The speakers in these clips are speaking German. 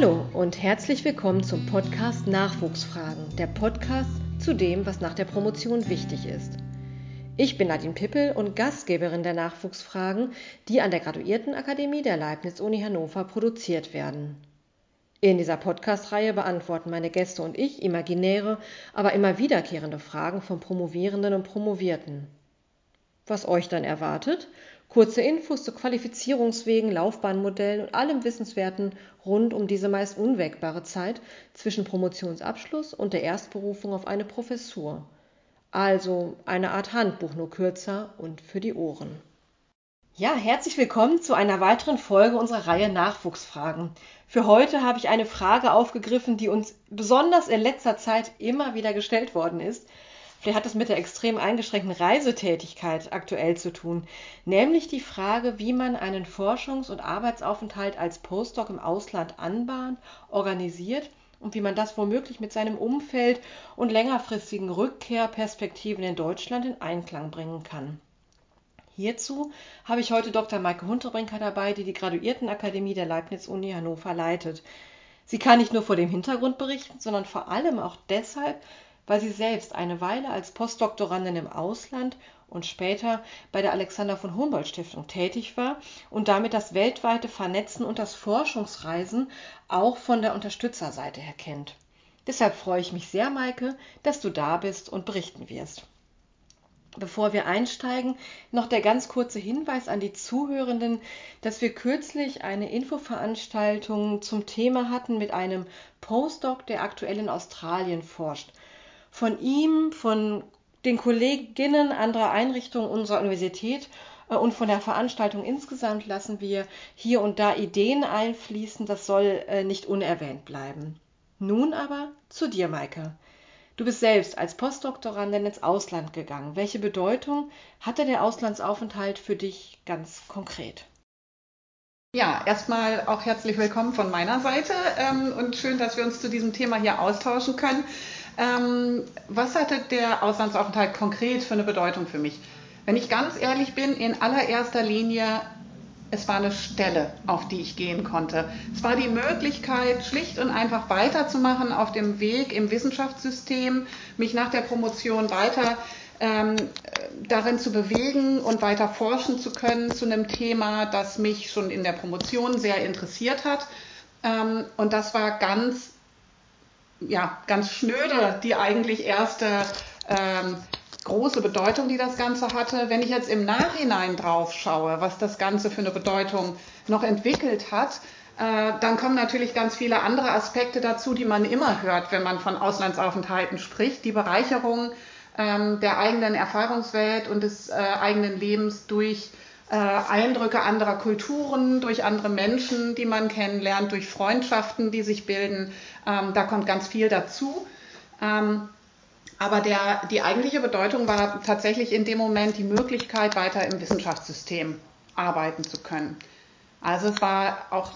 Hallo und herzlich willkommen zum Podcast Nachwuchsfragen, der Podcast zu dem, was nach der Promotion wichtig ist. Ich bin Nadine Pippel und Gastgeberin der Nachwuchsfragen, die an der Graduiertenakademie der Leibniz-Uni Hannover produziert werden. In dieser Podcast-Reihe beantworten meine Gäste und ich imaginäre, aber immer wiederkehrende Fragen von Promovierenden und Promovierten. Was euch dann erwartet? Kurze Infos zu Qualifizierungswegen, Laufbahnmodellen und allem Wissenswerten rund um diese meist unwägbare Zeit zwischen Promotionsabschluss und der Erstberufung auf eine Professur. Also eine Art Handbuch, nur kürzer und für die Ohren. Ja, herzlich willkommen zu einer weiteren Folge unserer Reihe Nachwuchsfragen. Für heute habe ich eine Frage aufgegriffen, die uns besonders in letzter Zeit immer wieder gestellt worden ist Vielleicht hat es mit der extrem eingeschränkten Reisetätigkeit aktuell zu tun, nämlich die Frage, wie man einen Forschungs- und Arbeitsaufenthalt als Postdoc im Ausland anbahnt, organisiert und wie man das womöglich mit seinem Umfeld und längerfristigen Rückkehrperspektiven in Deutschland in Einklang bringen kann. Hierzu habe ich heute Dr. Maike Hunterbrinker dabei, die die Graduiertenakademie der Leibniz-Uni Hannover leitet. Sie kann nicht nur vor dem Hintergrund berichten, sondern vor allem auch deshalb, weil sie selbst eine Weile als Postdoktorandin im Ausland und später bei der Alexander von Humboldt Stiftung tätig war und damit das weltweite Vernetzen und das Forschungsreisen auch von der Unterstützerseite her kennt. Deshalb freue ich mich sehr, Maike, dass du da bist und berichten wirst. Bevor wir einsteigen, noch der ganz kurze Hinweis an die Zuhörenden, dass wir kürzlich eine Infoveranstaltung zum Thema hatten mit einem Postdoc, der aktuell in Australien forscht von ihm, von den Kolleginnen anderer Einrichtungen unserer Universität äh, und von der Veranstaltung insgesamt lassen wir hier und da Ideen einfließen. Das soll äh, nicht unerwähnt bleiben. Nun aber zu dir, Maike. Du bist selbst als Postdoktorandin ins Ausland gegangen. Welche Bedeutung hatte der Auslandsaufenthalt für dich ganz konkret? Ja, erstmal auch herzlich willkommen von meiner Seite ähm, und schön, dass wir uns zu diesem Thema hier austauschen können. Ähm, was hatte der Auslandsaufenthalt konkret für eine Bedeutung für mich? Wenn ich ganz ehrlich bin, in allererster Linie, es war eine Stelle, auf die ich gehen konnte. Es war die Möglichkeit, schlicht und einfach weiterzumachen auf dem Weg im Wissenschaftssystem, mich nach der Promotion weiter ähm, darin zu bewegen und weiter forschen zu können zu einem Thema, das mich schon in der Promotion sehr interessiert hat. Ähm, und das war ganz ja, ganz schnöde die eigentlich erste ähm, große Bedeutung, die das Ganze hatte. Wenn ich jetzt im Nachhinein drauf schaue, was das Ganze für eine Bedeutung noch entwickelt hat, äh, dann kommen natürlich ganz viele andere Aspekte dazu, die man immer hört, wenn man von Auslandsaufenthalten spricht. Die Bereicherung ähm, der eigenen Erfahrungswelt und des äh, eigenen Lebens durch äh, Eindrücke anderer Kulturen, durch andere Menschen, die man kennenlernt, durch Freundschaften, die sich bilden. Ähm, da kommt ganz viel dazu. Ähm, aber der, die eigentliche Bedeutung war tatsächlich in dem Moment die Möglichkeit, weiter im Wissenschaftssystem arbeiten zu können. Also es war auch,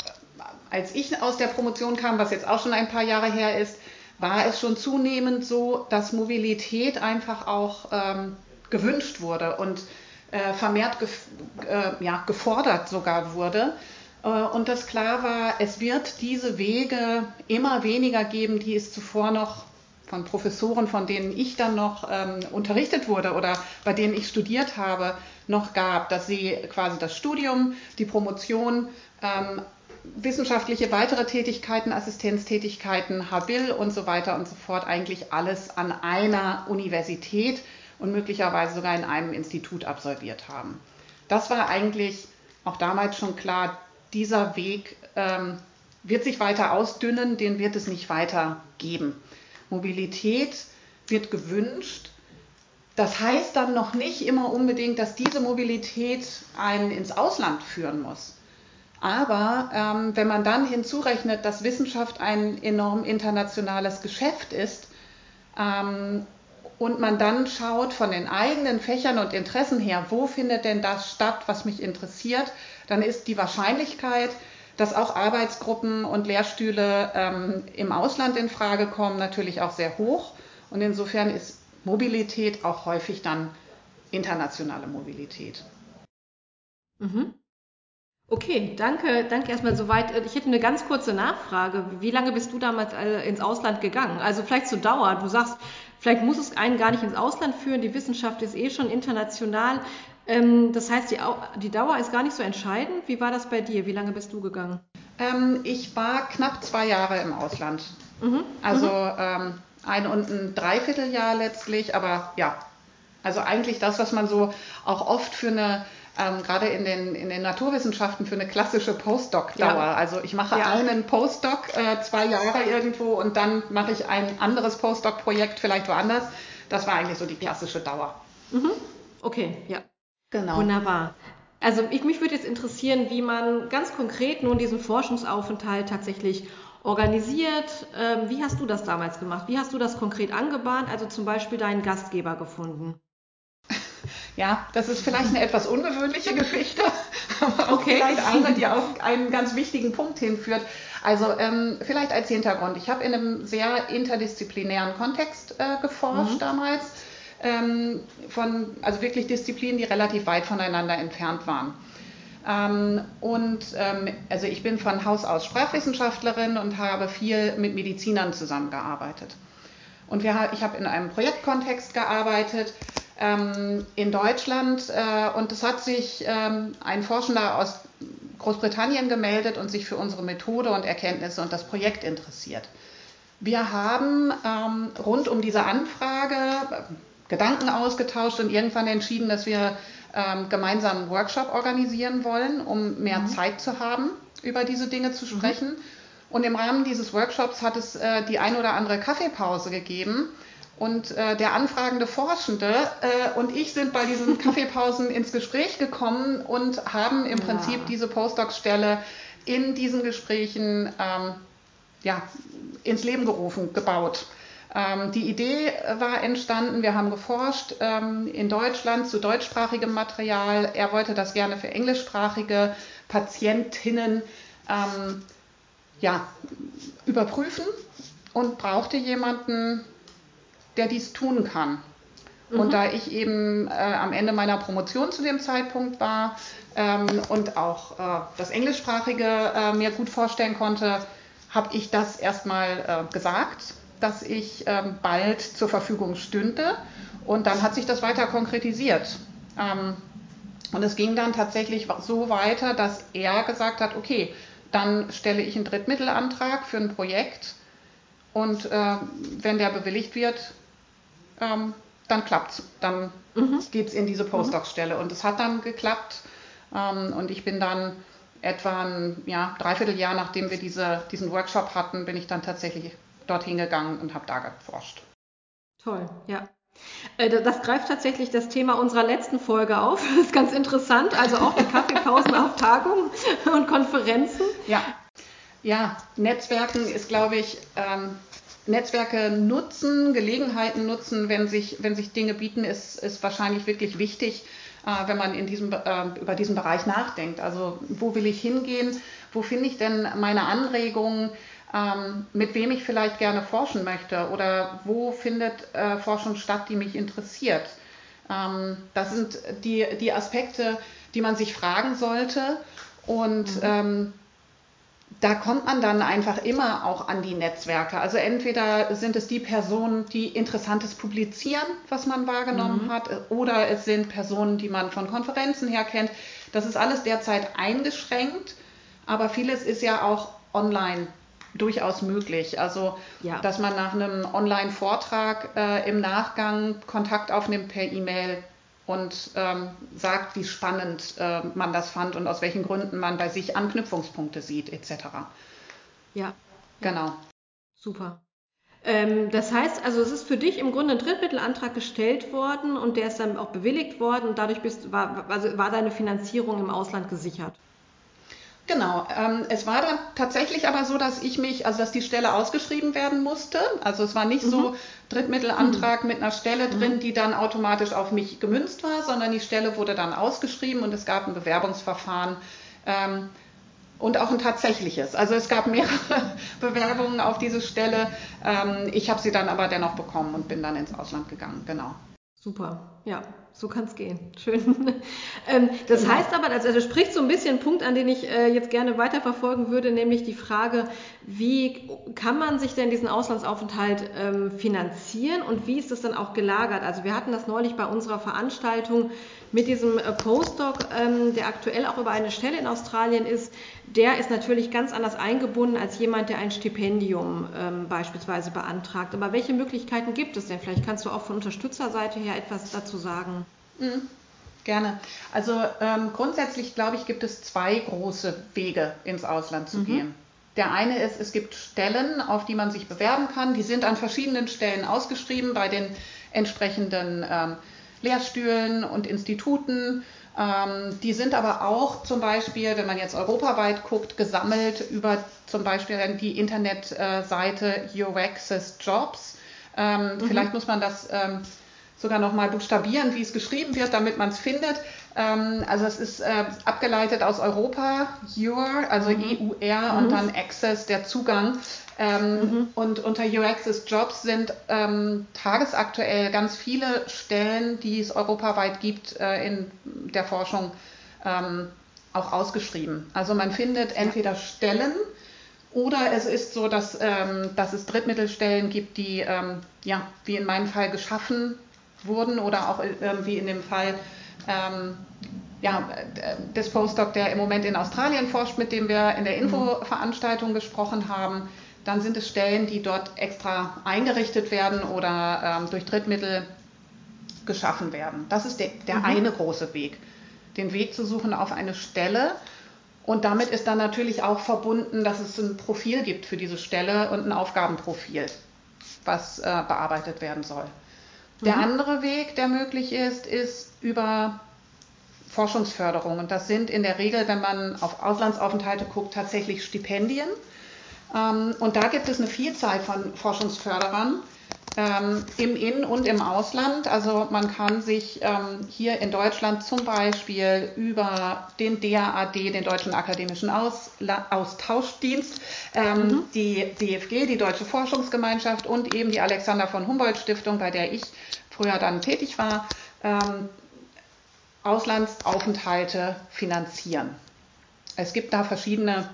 als ich aus der Promotion kam, was jetzt auch schon ein paar Jahre her ist, war es schon zunehmend so, dass Mobilität einfach auch ähm, gewünscht wurde und äh, vermehrt gef äh, ja, gefordert sogar wurde. Äh, und dass klar war, es wird diese Wege immer weniger geben, die es zuvor noch von Professoren, von denen ich dann noch ähm, unterrichtet wurde oder bei denen ich studiert habe, noch gab, dass sie quasi das Studium, die Promotion, ähm, wissenschaftliche weitere Tätigkeiten, Assistenztätigkeiten, Habil und so weiter und so fort, eigentlich alles an einer Universität und möglicherweise sogar in einem Institut absolviert haben. Das war eigentlich auch damals schon klar, dieser Weg ähm, wird sich weiter ausdünnen, den wird es nicht weiter geben. Mobilität wird gewünscht. Das heißt dann noch nicht immer unbedingt, dass diese Mobilität einen ins Ausland führen muss. Aber ähm, wenn man dann hinzurechnet, dass Wissenschaft ein enorm internationales Geschäft ist ähm, und man dann schaut von den eigenen Fächern und Interessen her, wo findet denn das statt, was mich interessiert, dann ist die Wahrscheinlichkeit, dass auch Arbeitsgruppen und Lehrstühle ähm, im Ausland in Frage kommen, natürlich auch sehr hoch. Und insofern ist Mobilität auch häufig dann internationale Mobilität. Mhm. Okay, danke, danke erstmal soweit. Ich hätte eine ganz kurze Nachfrage. Wie lange bist du damals äh, ins Ausland gegangen? Also vielleicht zur Dauer. Du sagst, vielleicht muss es einen gar nicht ins Ausland führen. Die Wissenschaft ist eh schon international. Ähm, das heißt, die, die Dauer ist gar nicht so entscheidend. Wie war das bei dir? Wie lange bist du gegangen? Ähm, ich war knapp zwei Jahre im Ausland. Mhm. Also mhm. Ähm, ein und ein Dreivierteljahr letztlich, aber ja, also eigentlich das, was man so auch oft für eine ähm, gerade in den, in den Naturwissenschaften für eine klassische Postdoc-Dauer. Ja. Also ich mache ja. einen Postdoc äh, zwei Jahre irgendwo und dann mache ich ein anderes Postdoc-Projekt vielleicht woanders. Das war eigentlich so die klassische Dauer. Mhm. Okay, ja. Genau. Wunderbar. Also ich, mich würde jetzt interessieren, wie man ganz konkret nun diesen Forschungsaufenthalt tatsächlich organisiert. Ähm, wie hast du das damals gemacht? Wie hast du das konkret angebahnt? Also zum Beispiel deinen Gastgeber gefunden? Ja, das ist vielleicht eine etwas ungewöhnliche Geschichte, aber auch okay. vielleicht eine, die auf einen ganz wichtigen Punkt hinführt. Also ähm, vielleicht als Hintergrund. Ich habe in einem sehr interdisziplinären Kontext äh, geforscht mhm. damals, ähm, von, also wirklich Disziplinen, die relativ weit voneinander entfernt waren. Ähm, und ähm, also ich bin von Haus aus Sprachwissenschaftlerin und habe viel mit Medizinern zusammengearbeitet. Und wir, ich habe in einem Projektkontext gearbeitet ähm, in Deutschland äh, und es hat sich ähm, ein Forschender aus Großbritannien gemeldet und sich für unsere Methode und Erkenntnisse und das Projekt interessiert. Wir haben ähm, rund um diese Anfrage äh, Gedanken ausgetauscht und irgendwann entschieden, dass wir ähm, gemeinsam einen Workshop organisieren wollen, um mehr mhm. Zeit zu haben, über diese Dinge zu mhm. sprechen. Mhm. Und im Rahmen dieses Workshops hat es äh, die ein oder andere Kaffeepause gegeben. Und äh, der anfragende Forschende äh, und ich sind bei diesen Kaffeepausen ins Gespräch gekommen und haben im ja. Prinzip diese Postdoc-Stelle in diesen Gesprächen ähm, ja, ins Leben gerufen, gebaut. Ähm, die Idee war entstanden, wir haben geforscht ähm, in Deutschland zu deutschsprachigem Material. Er wollte das gerne für englischsprachige Patientinnen ähm, ja, überprüfen und brauchte jemanden, der dies tun kann. Mhm. Und da ich eben äh, am Ende meiner Promotion zu dem Zeitpunkt war ähm, und auch äh, das Englischsprachige äh, mir gut vorstellen konnte, habe ich das erstmal äh, gesagt, dass ich ähm, bald zur Verfügung stünde. Und dann hat sich das weiter konkretisiert. Ähm, und es ging dann tatsächlich so weiter, dass er gesagt hat, okay, dann stelle ich einen Drittmittelantrag für ein Projekt und äh, wenn der bewilligt wird, ähm, dann klappt's. Dann mhm. es in diese Postdoc-Stelle. Und es hat dann geklappt. Ähm, und ich bin dann etwa ein ja, Dreivierteljahr, nachdem wir diese, diesen Workshop hatten, bin ich dann tatsächlich dorthin gegangen und habe da geforscht. Toll, ja. Äh, das greift tatsächlich das Thema unserer letzten Folge auf. Das ist ganz interessant. Also auch die Kaffeepausen auf Tagungen und Konferenzen. Ja, ja Netzwerken ist, glaube ich, ähm, Netzwerke nutzen, Gelegenheiten nutzen, wenn sich, wenn sich Dinge bieten, ist, ist wahrscheinlich wirklich wichtig, äh, wenn man in diesem, äh, über diesen Bereich nachdenkt. Also wo will ich hingehen? Wo finde ich denn meine Anregungen? Ähm, mit wem ich vielleicht gerne forschen möchte oder wo findet äh, Forschung statt, die mich interessiert. Ähm, das sind die, die Aspekte, die man sich fragen sollte. Und mhm. ähm, da kommt man dann einfach immer auch an die Netzwerke. Also entweder sind es die Personen, die Interessantes publizieren, was man wahrgenommen mhm. hat, oder es sind Personen, die man von Konferenzen her kennt. Das ist alles derzeit eingeschränkt, aber vieles ist ja auch online durchaus möglich. Also, ja. dass man nach einem Online-Vortrag äh, im Nachgang Kontakt aufnimmt per E-Mail und ähm, sagt, wie spannend äh, man das fand und aus welchen Gründen man bei sich Anknüpfungspunkte sieht, etc. Ja. Genau. Super. Ähm, das heißt, also es ist für dich im Grunde ein Drittmittelantrag gestellt worden und der ist dann auch bewilligt worden und dadurch bist, war, also war deine Finanzierung im Ausland gesichert. Genau. Ähm, es war dann tatsächlich aber so, dass ich mich, also dass die Stelle ausgeschrieben werden musste. Also es war nicht mhm. so Drittmittelantrag mhm. mit einer Stelle drin, mhm. die dann automatisch auf mich gemünzt war, sondern die Stelle wurde dann ausgeschrieben und es gab ein Bewerbungsverfahren. Ähm, und auch ein tatsächliches. Also es gab mehrere Bewerbungen auf diese Stelle. Ähm, ich habe sie dann aber dennoch bekommen und bin dann ins Ausland gegangen. Genau. Super, ja. So kann es gehen. Schön. ähm, das genau. heißt aber, also, also spricht so ein bisschen einen Punkt, an den ich äh, jetzt gerne weiterverfolgen würde, nämlich die Frage, wie kann man sich denn diesen Auslandsaufenthalt ähm, finanzieren und wie ist das dann auch gelagert? Also wir hatten das neulich bei unserer Veranstaltung mit diesem äh, Postdoc, ähm, der aktuell auch über eine Stelle in Australien ist. Der ist natürlich ganz anders eingebunden als jemand, der ein Stipendium ähm, beispielsweise beantragt. Aber welche Möglichkeiten gibt es denn? Vielleicht kannst du auch von Unterstützerseite her etwas dazu sagen. Mhm. Gerne. Also ähm, grundsätzlich, glaube ich, gibt es zwei große Wege, ins Ausland zu mhm. gehen. Der eine ist, es gibt Stellen, auf die man sich bewerben kann. Die sind an verschiedenen Stellen ausgeschrieben bei den entsprechenden ähm, Lehrstühlen und Instituten. Ähm, die sind aber auch zum Beispiel, wenn man jetzt europaweit guckt, gesammelt über zum Beispiel die Internetseite Your Access Jobs. Ähm, mhm. Vielleicht muss man das ähm, sogar nochmal buchstabieren, wie es geschrieben wird, damit man es findet. Ähm, also es ist äh, abgeleitet aus Europa, Your, also mhm. EUR mhm. und dann Access, der Zugang. Ähm, mhm. Und unter Your Access Jobs sind ähm, tagesaktuell ganz viele Stellen, die es europaweit gibt, äh, in der Forschung ähm, auch ausgeschrieben. Also man findet entweder Stellen, oder es ist so, dass, ähm, dass es Drittmittelstellen gibt, die, ähm, ja, wie in meinem Fall geschaffen wurden oder auch äh, wie in dem Fall ähm, ja, des Postdoc, der im Moment in Australien forscht, mit dem wir in der mhm. Infoveranstaltung gesprochen haben. Dann sind es Stellen, die dort extra eingerichtet werden oder ähm, durch Drittmittel geschaffen werden. Das ist der, der mhm. eine große Weg, den Weg zu suchen auf eine Stelle. Und damit ist dann natürlich auch verbunden, dass es ein Profil gibt für diese Stelle und ein Aufgabenprofil, was äh, bearbeitet werden soll. Der mhm. andere Weg, der möglich ist, ist über Forschungsförderung. Und das sind in der Regel, wenn man auf Auslandsaufenthalte guckt, tatsächlich Stipendien. Ähm, und da gibt es eine Vielzahl von Forschungsförderern ähm, im In- und im Ausland. Also man kann sich ähm, hier in Deutschland zum Beispiel über den DAAD, den Deutschen Akademischen Ausla Austauschdienst, mhm. die DFG, die Deutsche Forschungsgemeinschaft und eben die Alexander von Humboldt Stiftung, bei der ich früher dann tätig war, ähm, Auslandsaufenthalte finanzieren. Es gibt da verschiedene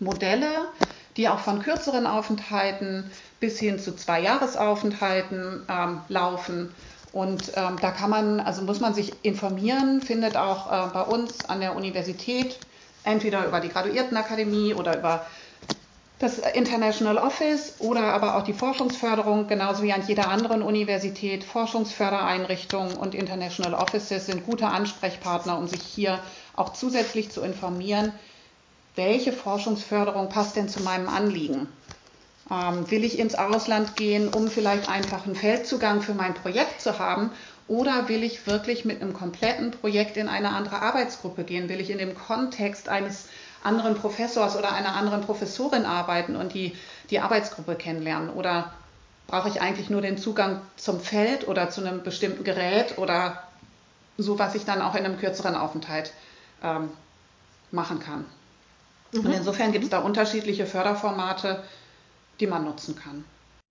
Modelle, die auch von kürzeren Aufenthalten bis hin zu zwei Jahresaufenthalten ähm, laufen. Und ähm, da kann man, also muss man sich informieren, findet auch äh, bei uns an der Universität entweder über die Graduiertenakademie oder über das International Office oder aber auch die Forschungsförderung, genauso wie an jeder anderen Universität. Forschungsfördereinrichtungen und International Offices sind gute Ansprechpartner, um sich hier auch zusätzlich zu informieren, welche Forschungsförderung passt denn zu meinem Anliegen. Ähm, will ich ins Ausland gehen, um vielleicht einfach einen Feldzugang für mein Projekt zu haben? Oder will ich wirklich mit einem kompletten Projekt in eine andere Arbeitsgruppe gehen? Will ich in dem Kontext eines anderen Professors oder einer anderen Professorin arbeiten und die, die Arbeitsgruppe kennenlernen? Oder brauche ich eigentlich nur den Zugang zum Feld oder zu einem bestimmten Gerät oder so, was ich dann auch in einem kürzeren Aufenthalt ähm, machen kann? Mhm. Und insofern gibt es da unterschiedliche Förderformate, die man nutzen kann.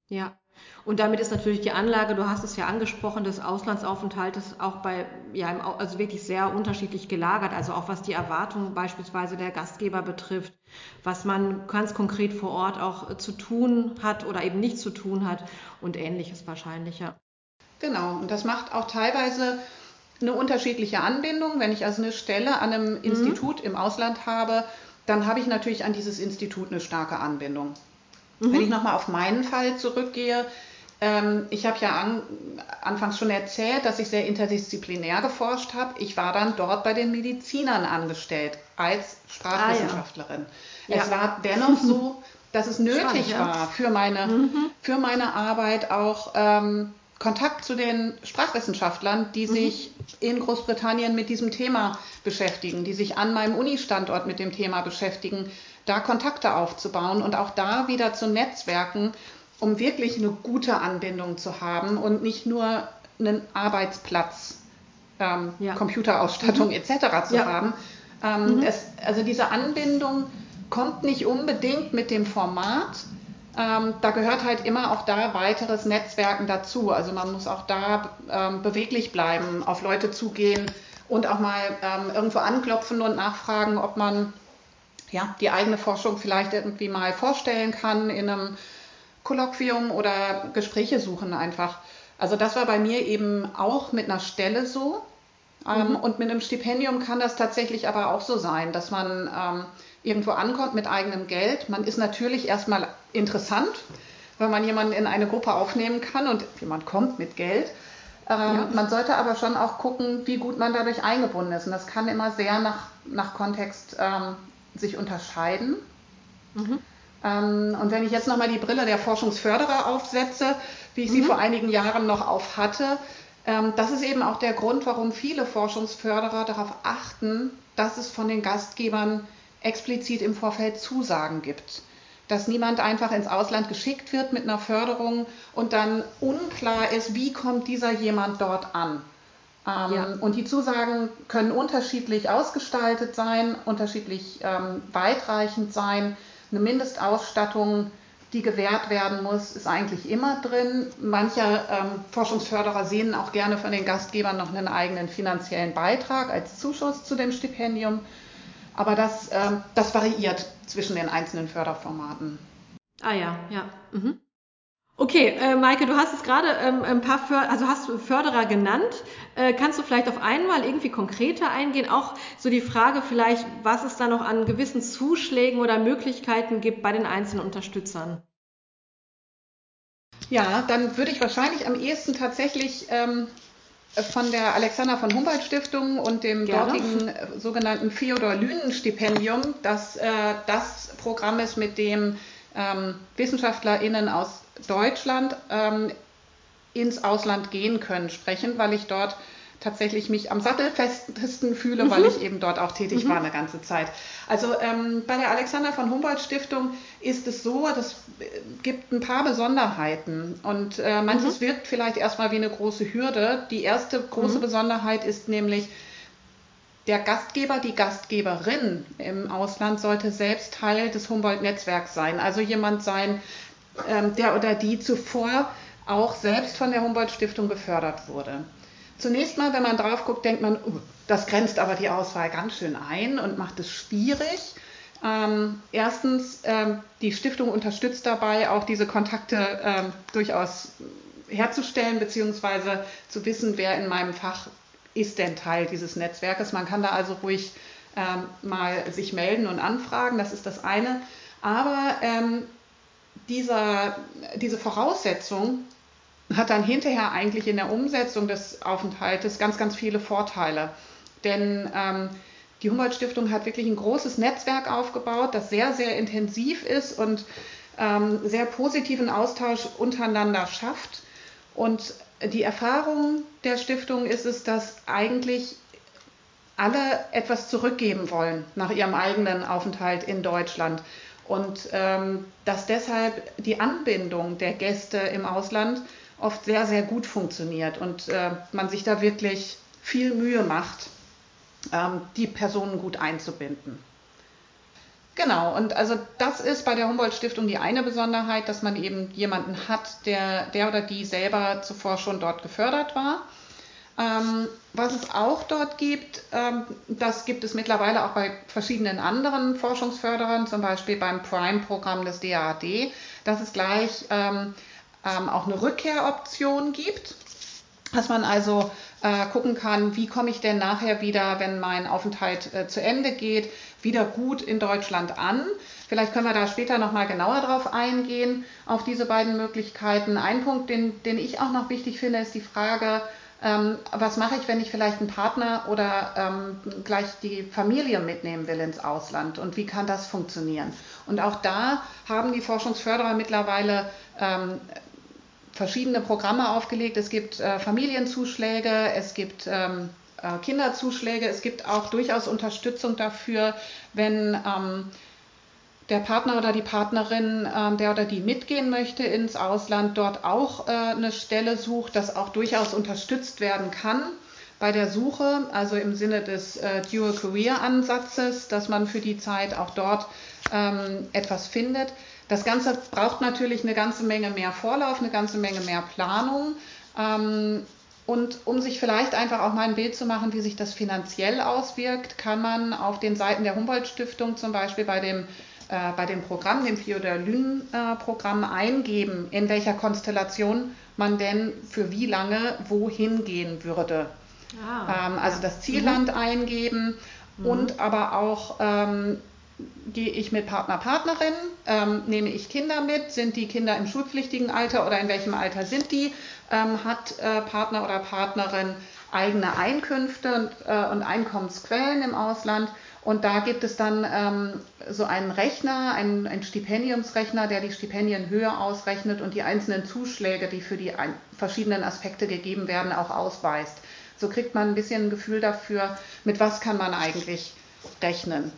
Ja, und damit ist natürlich die Anlage, du hast es ja angesprochen, des Auslandsaufenthaltes auch bei, ja, also wirklich sehr unterschiedlich gelagert, also auch was die Erwartungen beispielsweise der Gastgeber betrifft, was man ganz konkret vor Ort auch zu tun hat oder eben nicht zu tun hat und ähnliches wahrscheinlich, ja. Genau, und das macht auch teilweise eine unterschiedliche Anbindung. Wenn ich also eine Stelle an einem mhm. Institut im Ausland habe, dann habe ich natürlich an dieses Institut eine starke Anbindung. Mhm. Wenn ich nochmal auf meinen Fall zurückgehe, ähm, ich habe ja an, anfangs schon erzählt, dass ich sehr interdisziplinär geforscht habe. Ich war dann dort bei den Medizinern angestellt als Sprachwissenschaftlerin. Ah, ja. Es ja. war dennoch so, dass es nötig Schade, war für meine, mhm. für meine Arbeit auch ähm, Kontakt zu den Sprachwissenschaftlern, die mhm. sich in Großbritannien mit diesem Thema beschäftigen, die sich an meinem Uni-Standort mit dem Thema beschäftigen, da Kontakte aufzubauen und auch da wieder zu netzwerken, um wirklich eine gute Anbindung zu haben und nicht nur einen Arbeitsplatz, ähm, ja. Computerausstattung mhm. etc. zu ja. haben. Ähm, mhm. es, also diese Anbindung kommt nicht unbedingt mit dem Format, ähm, da gehört halt immer auch da weiteres Netzwerken dazu. Also man muss auch da ähm, beweglich bleiben, auf Leute zugehen und auch mal ähm, irgendwo anklopfen und nachfragen, ob man ja, die eigene Forschung vielleicht irgendwie mal vorstellen kann in einem Kolloquium oder Gespräche suchen einfach. Also das war bei mir eben auch mit einer Stelle so. Ähm, mhm. Und mit einem Stipendium kann das tatsächlich aber auch so sein, dass man ähm, irgendwo ankommt mit eigenem Geld. Man ist natürlich erstmal interessant, wenn man jemanden in eine Gruppe aufnehmen kann und jemand kommt mit Geld. Ähm, ja. Man sollte aber schon auch gucken, wie gut man dadurch eingebunden ist. Und das kann immer sehr nach, nach Kontext ähm, sich unterscheiden. Mhm. Ähm, und wenn ich jetzt nochmal die Brille der Forschungsförderer aufsetze, wie ich mhm. sie vor einigen Jahren noch auf hatte, ähm, das ist eben auch der Grund, warum viele Forschungsförderer darauf achten, dass es von den Gastgebern explizit im Vorfeld Zusagen gibt. Dass niemand einfach ins Ausland geschickt wird mit einer Förderung und dann unklar ist, wie kommt dieser jemand dort an. Ähm, ja. Und die Zusagen können unterschiedlich ausgestaltet sein, unterschiedlich ähm, weitreichend sein. Eine Mindestausstattung, die gewährt werden muss, ist eigentlich immer drin. Manche ähm, Forschungsförderer sehen auch gerne von den Gastgebern noch einen eigenen finanziellen Beitrag als Zuschuss zu dem Stipendium. Aber das, ähm, das variiert zwischen den einzelnen Förderformaten. Ah ja, ja. Mhm. Okay, äh, Maike, du hast es gerade ähm, ein paar För also hast Förderer genannt. Äh, kannst du vielleicht auf einmal irgendwie konkreter eingehen? Auch so die Frage vielleicht, was es da noch an gewissen Zuschlägen oder Möglichkeiten gibt bei den einzelnen Unterstützern? Ja, dann würde ich wahrscheinlich am ehesten tatsächlich ähm, von der Alexander von Humboldt Stiftung und dem Gerne. dortigen äh, sogenannten Theodor Lünen Stipendium, das äh, das Programm ist, mit dem ähm, WissenschaftlerInnen aus Deutschland ähm, ins Ausland gehen können, sprechen, weil ich dort tatsächlich mich am sattelfestesten fühle, mhm. weil ich eben dort auch tätig mhm. war eine ganze Zeit. Also ähm, bei der Alexander von Humboldt Stiftung ist es so, das gibt ein paar Besonderheiten und äh, manches mhm. wirkt vielleicht erstmal wie eine große Hürde. Die erste große mhm. Besonderheit ist nämlich, der Gastgeber, die Gastgeberin im Ausland sollte selbst Teil des Humboldt-Netzwerks sein. Also jemand sein, ähm, der oder die zuvor auch selbst von der Humboldt-Stiftung gefördert wurde. Zunächst mal, wenn man drauf guckt, denkt man, uh, das grenzt aber die Auswahl ganz schön ein und macht es schwierig. Ähm, erstens, ähm, die Stiftung unterstützt dabei, auch diese Kontakte ähm, durchaus herzustellen, beziehungsweise zu wissen, wer in meinem Fach ist denn Teil dieses Netzwerkes. Man kann da also ruhig ähm, mal sich melden und anfragen, das ist das eine. Aber ähm, dieser, diese Voraussetzung hat dann hinterher eigentlich in der Umsetzung des Aufenthaltes ganz, ganz viele Vorteile. Denn ähm, die Humboldt-Stiftung hat wirklich ein großes Netzwerk aufgebaut, das sehr, sehr intensiv ist und ähm, sehr positiven Austausch untereinander schafft. Und die Erfahrung der Stiftung ist es, dass eigentlich alle etwas zurückgeben wollen nach ihrem eigenen Aufenthalt in Deutschland. Und ähm, dass deshalb die Anbindung der Gäste im Ausland oft sehr, sehr gut funktioniert und äh, man sich da wirklich viel Mühe macht, ähm, die Personen gut einzubinden. Genau, und also das ist bei der Humboldt-Stiftung die eine Besonderheit, dass man eben jemanden hat, der, der oder die selber zuvor schon dort gefördert war. Ähm, was es auch dort gibt, ähm, das gibt es mittlerweile auch bei verschiedenen anderen Forschungsförderern, zum Beispiel beim Prime-Programm des DAAD, dass es gleich ähm, ähm, auch eine Rückkehroption gibt, dass man also äh, gucken kann, wie komme ich denn nachher wieder, wenn mein Aufenthalt äh, zu Ende geht, wieder gut in Deutschland an. Vielleicht können wir da später nochmal genauer drauf eingehen, auf diese beiden Möglichkeiten. Ein Punkt, den, den ich auch noch wichtig finde, ist die Frage, ähm, was mache ich, wenn ich vielleicht einen Partner oder ähm, gleich die Familie mitnehmen will ins Ausland und wie kann das funktionieren? Und auch da haben die Forschungsförderer mittlerweile ähm, verschiedene Programme aufgelegt. Es gibt äh, Familienzuschläge, es gibt ähm, äh, Kinderzuschläge, es gibt auch durchaus Unterstützung dafür, wenn ähm, der Partner oder die Partnerin, äh, der oder die mitgehen möchte ins Ausland, dort auch äh, eine Stelle sucht, das auch durchaus unterstützt werden kann bei der Suche, also im Sinne des äh, Dual Career Ansatzes, dass man für die Zeit auch dort ähm, etwas findet. Das Ganze braucht natürlich eine ganze Menge mehr Vorlauf, eine ganze Menge mehr Planung. Ähm, und um sich vielleicht einfach auch mal ein Bild zu machen, wie sich das finanziell auswirkt, kann man auf den Seiten der Humboldt-Stiftung zum Beispiel bei dem, äh, bei dem Programm, dem Fiodalyn-Programm, äh, eingeben, in welcher Konstellation man denn für wie lange wohin gehen würde. Ah, ähm, also das Zielland mhm. eingeben mhm. und aber auch ähm, gehe ich mit Partner, Partnerin, ähm, nehme ich Kinder mit, sind die Kinder im schulpflichtigen Alter oder in welchem Alter sind die, ähm, hat äh, Partner oder Partnerin eigene Einkünfte und, äh, und, Einkommensquellen im Ausland. Und da gibt es dann ähm, so einen Rechner, einen, einen, Stipendiumsrechner, der die Stipendienhöhe ausrechnet und die einzelnen Zuschläge, die für die verschiedenen Aspekte gegeben werden, auch ausweist. So kriegt man ein bisschen ein Gefühl dafür, mit was kann man eigentlich rechnen.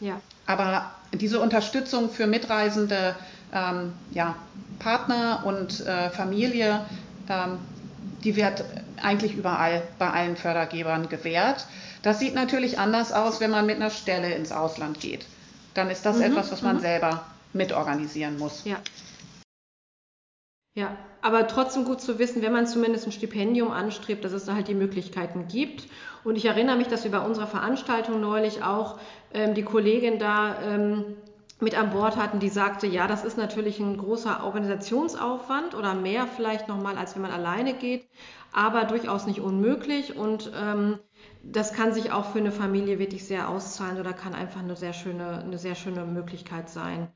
Ja. Aber diese Unterstützung für mitreisende ähm, ja, Partner und äh, Familie, ähm, die wird eigentlich überall bei allen Fördergebern gewährt. Das sieht natürlich anders aus, wenn man mit einer Stelle ins Ausland geht. Dann ist das mhm. etwas, was man mhm. selber mitorganisieren muss. Ja. Ja, aber trotzdem gut zu wissen, wenn man zumindest ein Stipendium anstrebt, dass es da halt die Möglichkeiten gibt. Und ich erinnere mich, dass wir bei unserer Veranstaltung neulich auch ähm, die Kollegin da ähm, mit an Bord hatten, die sagte, ja, das ist natürlich ein großer Organisationsaufwand oder mehr vielleicht nochmal, als wenn man alleine geht, aber durchaus nicht unmöglich und ähm, das kann sich auch für eine Familie wirklich sehr auszahlen oder kann einfach eine sehr schöne, eine sehr schöne Möglichkeit sein.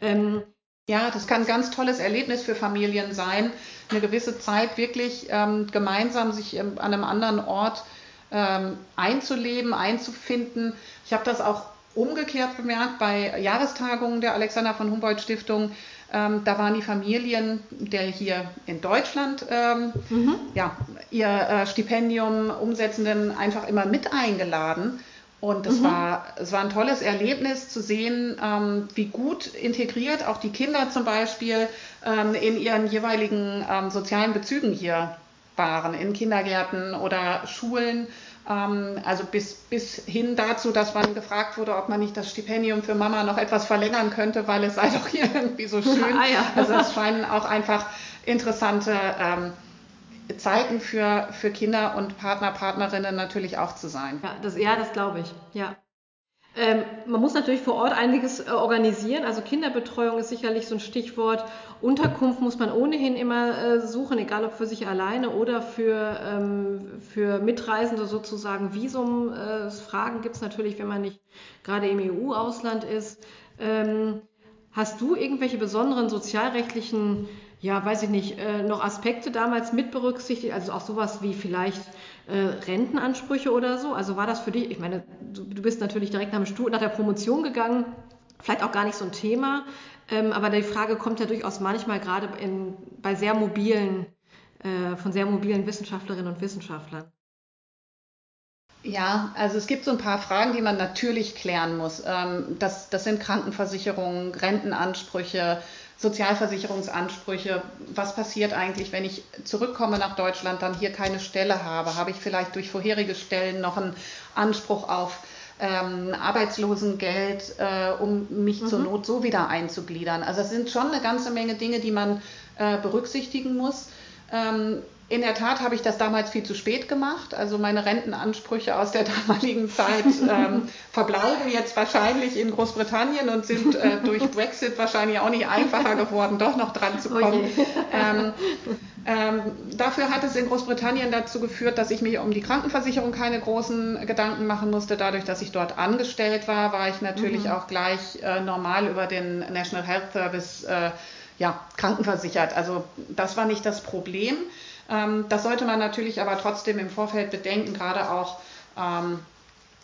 Ähm, ja, das kann ein ganz tolles Erlebnis für Familien sein, eine gewisse Zeit wirklich ähm, gemeinsam sich ähm, an einem anderen Ort ähm, einzuleben, einzufinden. Ich habe das auch umgekehrt bemerkt bei Jahrestagungen der Alexander von Humboldt Stiftung. Ähm, da waren die Familien der hier in Deutschland ähm, mhm. ja, ihr äh, Stipendium Umsetzenden einfach immer mit eingeladen. Und es, mhm. war, es war ein tolles Erlebnis zu sehen, ähm, wie gut integriert auch die Kinder zum Beispiel ähm, in ihren jeweiligen ähm, sozialen Bezügen hier waren, in Kindergärten oder Schulen. Ähm, also bis, bis hin dazu, dass man gefragt wurde, ob man nicht das Stipendium für Mama noch etwas verlängern könnte, weil es sei doch hier irgendwie so schön. ah, ja. Also es scheinen auch einfach interessante ähm, Zeiten für, für Kinder und Partner, Partnerinnen natürlich auch zu sein. Ja, das, ja, das glaube ich. Ja. Ähm, man muss natürlich vor Ort einiges äh, organisieren. Also Kinderbetreuung ist sicherlich so ein Stichwort. Unterkunft muss man ohnehin immer äh, suchen, egal ob für sich alleine oder für, ähm, für Mitreisende sozusagen. Visumfragen äh, gibt es natürlich, wenn man nicht gerade im EU-Ausland ist. Ähm, hast du irgendwelche besonderen sozialrechtlichen ja, weiß ich nicht, äh, noch Aspekte damals mit berücksichtigt, also auch sowas wie vielleicht äh, Rentenansprüche oder so? Also war das für dich, ich meine, du, du bist natürlich direkt nach, Stuhl, nach der Promotion gegangen, vielleicht auch gar nicht so ein Thema, ähm, aber die Frage kommt ja durchaus manchmal gerade bei sehr mobilen, äh, von sehr mobilen Wissenschaftlerinnen und Wissenschaftlern. Ja, also es gibt so ein paar Fragen, die man natürlich klären muss. Ähm, das, das sind Krankenversicherungen, Rentenansprüche, Sozialversicherungsansprüche. Was passiert eigentlich, wenn ich zurückkomme nach Deutschland, dann hier keine Stelle habe? Habe ich vielleicht durch vorherige Stellen noch einen Anspruch auf ähm, Arbeitslosengeld, äh, um mich mhm. zur Not so wieder einzugliedern? Also es sind schon eine ganze Menge Dinge, die man äh, berücksichtigen muss. Ähm, in der Tat habe ich das damals viel zu spät gemacht. Also meine Rentenansprüche aus der damaligen Zeit ähm, verblauben jetzt wahrscheinlich in Großbritannien und sind äh, durch Brexit wahrscheinlich auch nicht einfacher geworden, doch noch dran zu kommen. Oh ähm, ähm, dafür hat es in Großbritannien dazu geführt, dass ich mir um die Krankenversicherung keine großen Gedanken machen musste. Dadurch, dass ich dort angestellt war, war ich natürlich mhm. auch gleich äh, normal über den National Health Service äh, ja, krankenversichert. Also das war nicht das Problem. Ähm, das sollte man natürlich aber trotzdem im Vorfeld bedenken, gerade auch ähm,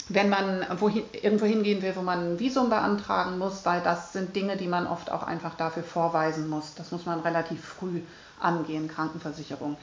wenn man wohin, irgendwo hingehen will, wo man ein Visum beantragen muss, weil das sind Dinge, die man oft auch einfach dafür vorweisen muss. Das muss man relativ früh angehen, Krankenversicherung.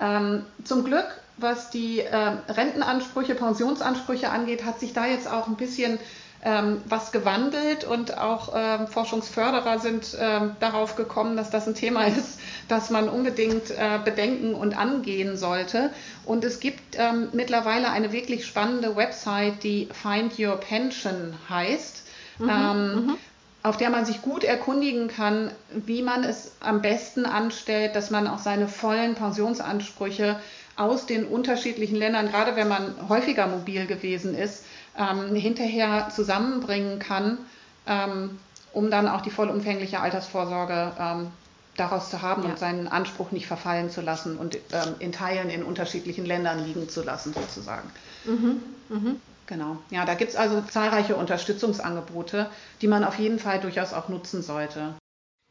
Ähm, zum Glück, was die äh, Rentenansprüche, Pensionsansprüche angeht, hat sich da jetzt auch ein bisschen ähm, was gewandelt und auch ähm, Forschungsförderer sind ähm, darauf gekommen, dass das ein Thema ist, das man unbedingt äh, bedenken und angehen sollte. Und es gibt ähm, mittlerweile eine wirklich spannende Website, die Find Your Pension heißt. Mhm, ähm, mhm. auf der man sich gut erkundigen kann, wie man es am besten anstellt, dass man auch seine vollen Pensionsansprüche aus den unterschiedlichen Ländern, gerade wenn man häufiger mobil gewesen ist, ähm, hinterher zusammenbringen kann, ähm, um dann auch die vollumfängliche Altersvorsorge ähm, daraus zu haben ja. und seinen Anspruch nicht verfallen zu lassen und ähm, in Teilen in unterschiedlichen Ländern liegen zu lassen, sozusagen. Mhm. Mhm. Genau. Ja, da gibt es also zahlreiche Unterstützungsangebote, die man auf jeden Fall durchaus auch nutzen sollte.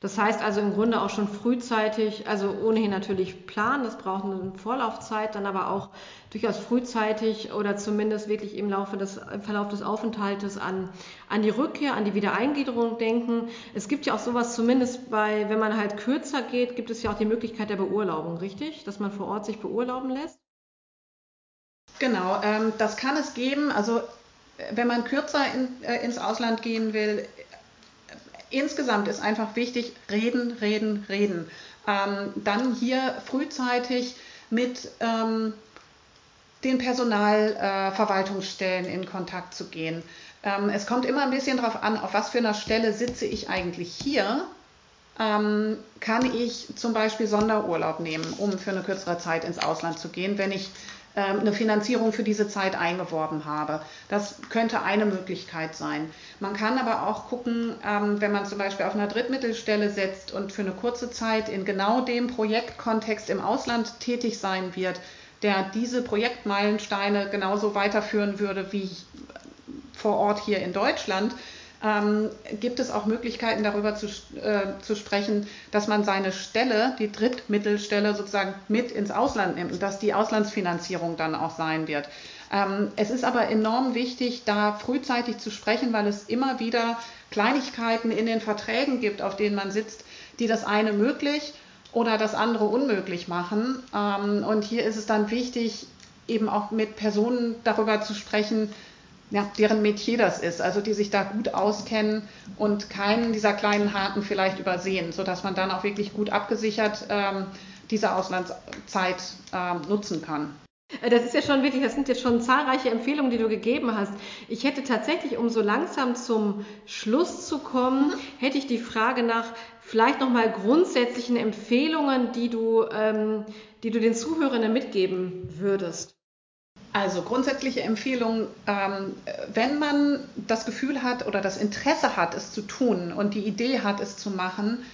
Das heißt also im Grunde auch schon frühzeitig, also ohnehin natürlich planen, das braucht eine Vorlaufzeit, dann aber auch durchaus frühzeitig oder zumindest wirklich im Laufe des, im Verlauf des Aufenthaltes an, an die Rückkehr, an die Wiedereingliederung denken. Es gibt ja auch sowas, zumindest bei, wenn man halt kürzer geht, gibt es ja auch die Möglichkeit der Beurlaubung, richtig? Dass man vor Ort sich beurlauben lässt? Genau, ähm, das kann es geben. Also wenn man kürzer in, äh, ins Ausland gehen will, insgesamt ist einfach wichtig, reden, reden, reden. Ähm, dann hier frühzeitig mit ähm, den Personalverwaltungsstellen äh, in Kontakt zu gehen. Ähm, es kommt immer ein bisschen darauf an, auf was für einer Stelle sitze ich eigentlich hier. Ähm, kann ich zum Beispiel Sonderurlaub nehmen, um für eine kürzere Zeit ins Ausland zu gehen, wenn ich ähm, eine Finanzierung für diese Zeit eingeworben habe. Das könnte eine Möglichkeit sein. Man kann aber auch gucken, ähm, wenn man zum Beispiel auf einer Drittmittelstelle setzt und für eine kurze Zeit in genau dem Projektkontext im Ausland tätig sein wird, der diese Projektmeilensteine genauso weiterführen würde wie vor Ort hier in Deutschland, ähm, gibt es auch Möglichkeiten darüber zu, äh, zu sprechen, dass man seine Stelle, die Drittmittelstelle sozusagen mit ins Ausland nimmt und dass die Auslandsfinanzierung dann auch sein wird. Ähm, es ist aber enorm wichtig, da frühzeitig zu sprechen, weil es immer wieder Kleinigkeiten in den Verträgen gibt, auf denen man sitzt, die das eine möglich oder das andere unmöglich machen. Ähm, und hier ist es dann wichtig, eben auch mit Personen darüber zu sprechen, ja, deren Metier das ist, also die sich da gut auskennen und keinen dieser kleinen Haken vielleicht übersehen, sodass man dann auch wirklich gut abgesichert ähm, diese Auslandszeit ähm, nutzen kann. Äh, das ist ja schon wirklich, das sind jetzt schon zahlreiche Empfehlungen, die du gegeben hast. Ich hätte tatsächlich, um so langsam zum Schluss zu kommen, mhm. hätte ich die Frage nach vielleicht nochmal grundsätzlichen Empfehlungen, die du, ähm, die du den Zuhörern mitgeben würdest. Also grundsätzliche Empfehlung, ähm, wenn man das Gefühl hat oder das Interesse hat, es zu tun und die Idee hat, es zu machen,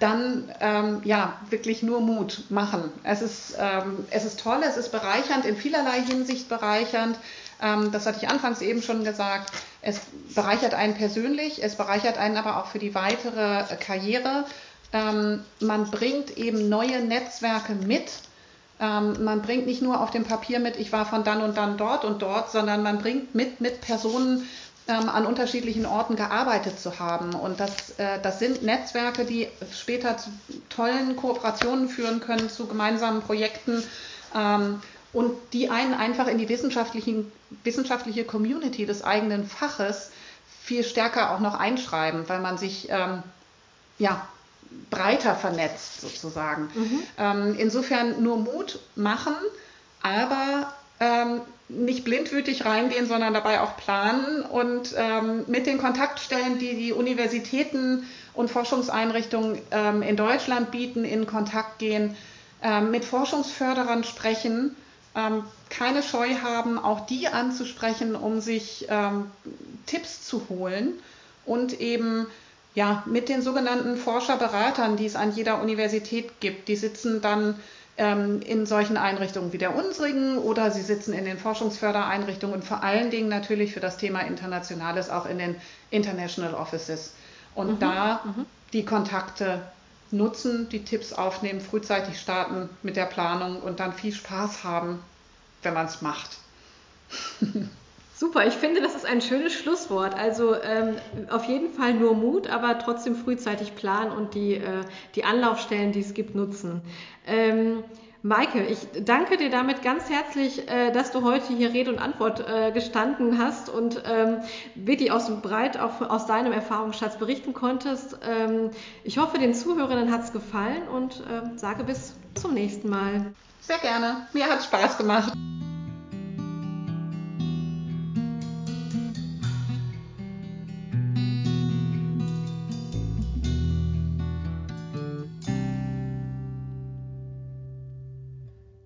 dann ähm, ja wirklich nur Mut machen. Es ist, ähm, es ist toll, es ist bereichernd, in vielerlei Hinsicht bereichernd. Ähm, das hatte ich anfangs eben schon gesagt. Es bereichert einen persönlich, es bereichert einen aber auch für die weitere Karriere. Ähm, man bringt eben neue Netzwerke mit ähm, man bringt nicht nur auf dem Papier mit, ich war von dann und dann dort und dort, sondern man bringt mit, mit Personen ähm, an unterschiedlichen Orten gearbeitet zu haben. Und das, äh, das sind Netzwerke, die später zu tollen Kooperationen führen können, zu gemeinsamen Projekten ähm, und die einen einfach in die wissenschaftlichen, wissenschaftliche Community des eigenen Faches viel stärker auch noch einschreiben, weil man sich ähm, ja, breiter vernetzt sozusagen. Mhm. Ähm, insofern nur Mut machen, aber ähm, nicht blindwütig reingehen, sondern dabei auch planen und ähm, mit den Kontaktstellen, die die Universitäten und Forschungseinrichtungen ähm, in Deutschland bieten, in Kontakt gehen, ähm, mit Forschungsförderern sprechen, ähm, keine Scheu haben, auch die anzusprechen, um sich Tipps zu holen und eben ja, mit den sogenannten Forscherberatern, die es an jeder Universität gibt. Die sitzen dann ähm, in solchen Einrichtungen wie der unsrigen oder sie sitzen in den Forschungsfördereinrichtungen und vor allen Dingen natürlich für das Thema Internationales auch in den International Offices. Und mhm, da mhm. die Kontakte nutzen, die Tipps aufnehmen, frühzeitig starten mit der Planung und dann viel Spaß haben, wenn man es macht. Super, ich finde, das ist ein schönes Schlusswort. Also ähm, auf jeden Fall nur Mut, aber trotzdem frühzeitig planen und die, äh, die Anlaufstellen, die es gibt, nutzen. Ähm, Maike, ich danke dir damit ganz herzlich, äh, dass du heute hier Rede und Antwort äh, gestanden hast und ähm, wirklich aus breit auch aus deinem Erfahrungsschatz berichten konntest. Ähm, ich hoffe, den Zuhörerinnen hat es gefallen und äh, sage bis zum nächsten Mal. Sehr gerne. Mir hat Spaß gemacht.